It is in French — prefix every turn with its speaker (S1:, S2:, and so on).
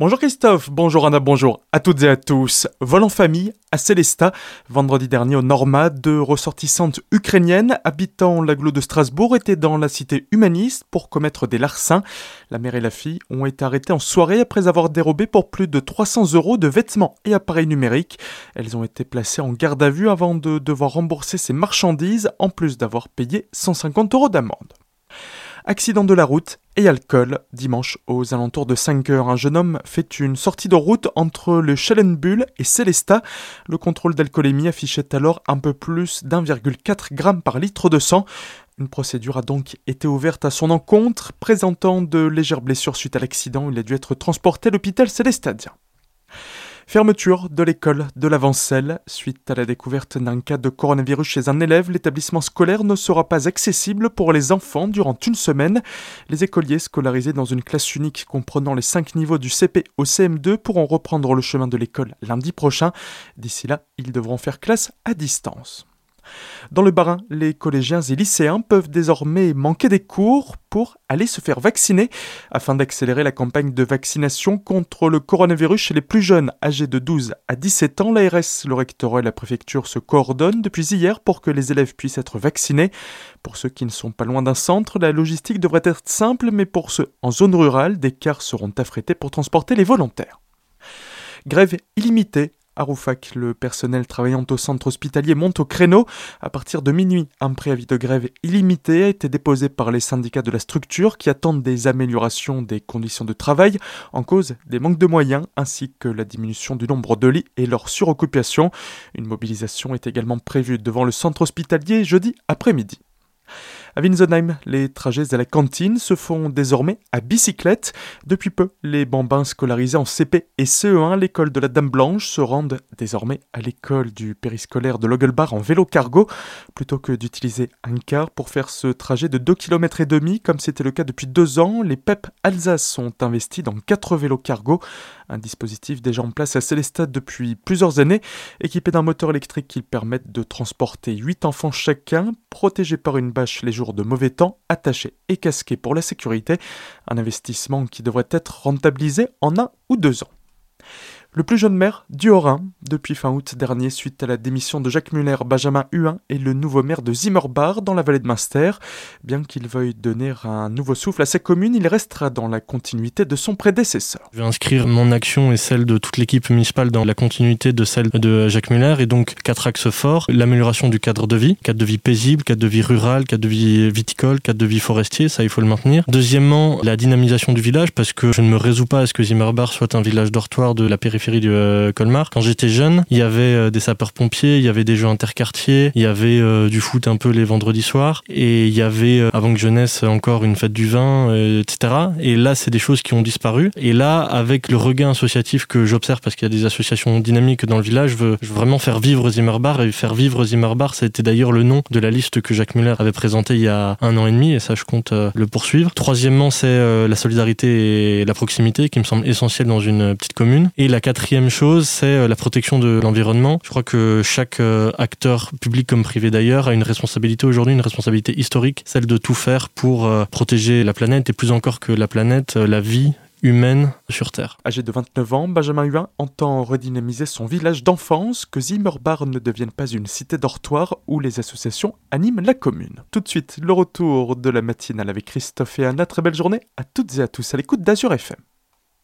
S1: Bonjour Christophe, bonjour Anna, bonjour à toutes et à tous. Vol en famille à Célesta, vendredi dernier au Norma, deux ressortissantes ukrainiennes habitant l'agglo de Strasbourg étaient dans la cité humaniste pour commettre des larcins. La mère et la fille ont été arrêtées en soirée après avoir dérobé pour plus de 300 euros de vêtements et appareils numériques. Elles ont été placées en garde à vue avant de devoir rembourser ces marchandises en plus d'avoir payé 150 euros d'amende. Accident de la route et alcool. Dimanche, aux alentours de 5 heures, un jeune homme fait une sortie de route entre le Schellenbull et Célesta. Le contrôle d'alcoolémie affichait alors un peu plus d'1,4 g par litre de sang. Une procédure a donc été ouverte à son encontre, présentant de légères blessures suite à l'accident. Il a dû être transporté à l'hôpital Célestadien. Fermeture de l'école de l'Avancelle. Suite à la découverte d'un cas de coronavirus chez un élève, l'établissement scolaire ne sera pas accessible pour les enfants durant une semaine. Les écoliers scolarisés dans une classe unique comprenant les cinq niveaux du CP au CM2 pourront reprendre le chemin de l'école lundi prochain. D'ici là, ils devront faire classe à distance. Dans le Barin, les collégiens et lycéens peuvent désormais manquer des cours pour aller se faire vacciner afin d'accélérer la campagne de vaccination contre le coronavirus chez les plus jeunes âgés de 12 à 17 ans. L'ARS, le rectorat et la préfecture se coordonnent depuis hier pour que les élèves puissent être vaccinés. Pour ceux qui ne sont pas loin d'un centre, la logistique devrait être simple, mais pour ceux en zone rurale, des cars seront affrétés pour transporter les volontaires. Grève illimitée à Roufac, le personnel travaillant au centre hospitalier monte au créneau. À partir de minuit, un préavis de grève illimité a été déposé par les syndicats de la structure qui attendent des améliorations des conditions de travail en cause des manques de moyens ainsi que la diminution du nombre de lits et leur suroccupation. Une mobilisation est également prévue devant le centre hospitalier jeudi après-midi. À Winsenheim, les trajets à la cantine se font désormais à bicyclette. Depuis peu, les bambins scolarisés en CP et CE1 l'école de la Dame Blanche se rendent désormais à l'école du périscolaire de Logelbach en vélo cargo, plutôt que d'utiliser un car pour faire ce trajet de 2 km et demi, comme c'était le cas depuis deux ans. Les PEP Alsace sont investis dans 4 vélos cargo, un dispositif déjà en place à Célestat depuis plusieurs années, équipé d'un moteur électrique qui permet de transporter 8 enfants chacun, protégés par une bâche les de mauvais temps, attachés et casqués pour la sécurité, un investissement qui devrait être rentabilisé en un ou deux ans. Le plus jeune maire du Haut-Rhin, depuis fin août dernier, suite à la démission de Jacques Muller, Benjamin Huin est le nouveau maire de Zimmerbach dans la vallée de Münster. Bien qu'il veuille donner un nouveau souffle à sa commune, il restera dans la continuité de son prédécesseur.
S2: Je vais inscrire mon action et celle de toute l'équipe municipale dans la continuité de celle de Jacques Muller et donc quatre axes forts. L'amélioration du cadre de vie, cadre de vie paisible, cadre de vie rural, cadre de vie viticole, cadre de vie forestier, ça il faut le maintenir. Deuxièmement, la dynamisation du village parce que je ne me résous pas à ce que Zimmerbach soit un village dortoir de la périphérie périphérie de euh, Colmar. Quand j'étais jeune, il y avait euh, des sapeurs-pompiers, il y avait des jeux interquartiers, il y avait euh, du foot un peu les vendredis soirs, et il y avait, avant que jeunesse, encore une fête du vin, etc. Et là, c'est des choses qui ont disparu. Et là, avec le regain associatif que j'observe, parce qu'il y a des associations dynamiques dans le village, je veux, vraiment faire vivre Zimmerbar. Et faire vivre Zimmerbar, c'était d'ailleurs le nom de la liste que Jacques Muller avait présentée il y a un an et demi, et ça, je compte le poursuivre. Troisièmement, c'est la solidarité et la proximité qui me semble essentielle dans une petite commune. Et la quatrième chose, c'est euh, la protection de l'environnement. Je crois que chaque euh, acteur, public comme privé d'ailleurs, a une responsabilité aujourd'hui, une responsabilité historique, celle de tout faire pour euh, protéger la planète et plus encore que la planète, la vie humaine sur Terre.
S1: Âgé de 29 ans, Benjamin Huin entend redynamiser son village d'enfance, que Zimmerbar ne devienne pas une cité dortoir où les associations animent la commune. Tout de suite, le retour de la matinale avec Christophe et Anna. Très belle journée à toutes et à tous à l'écoute d'Azur FM.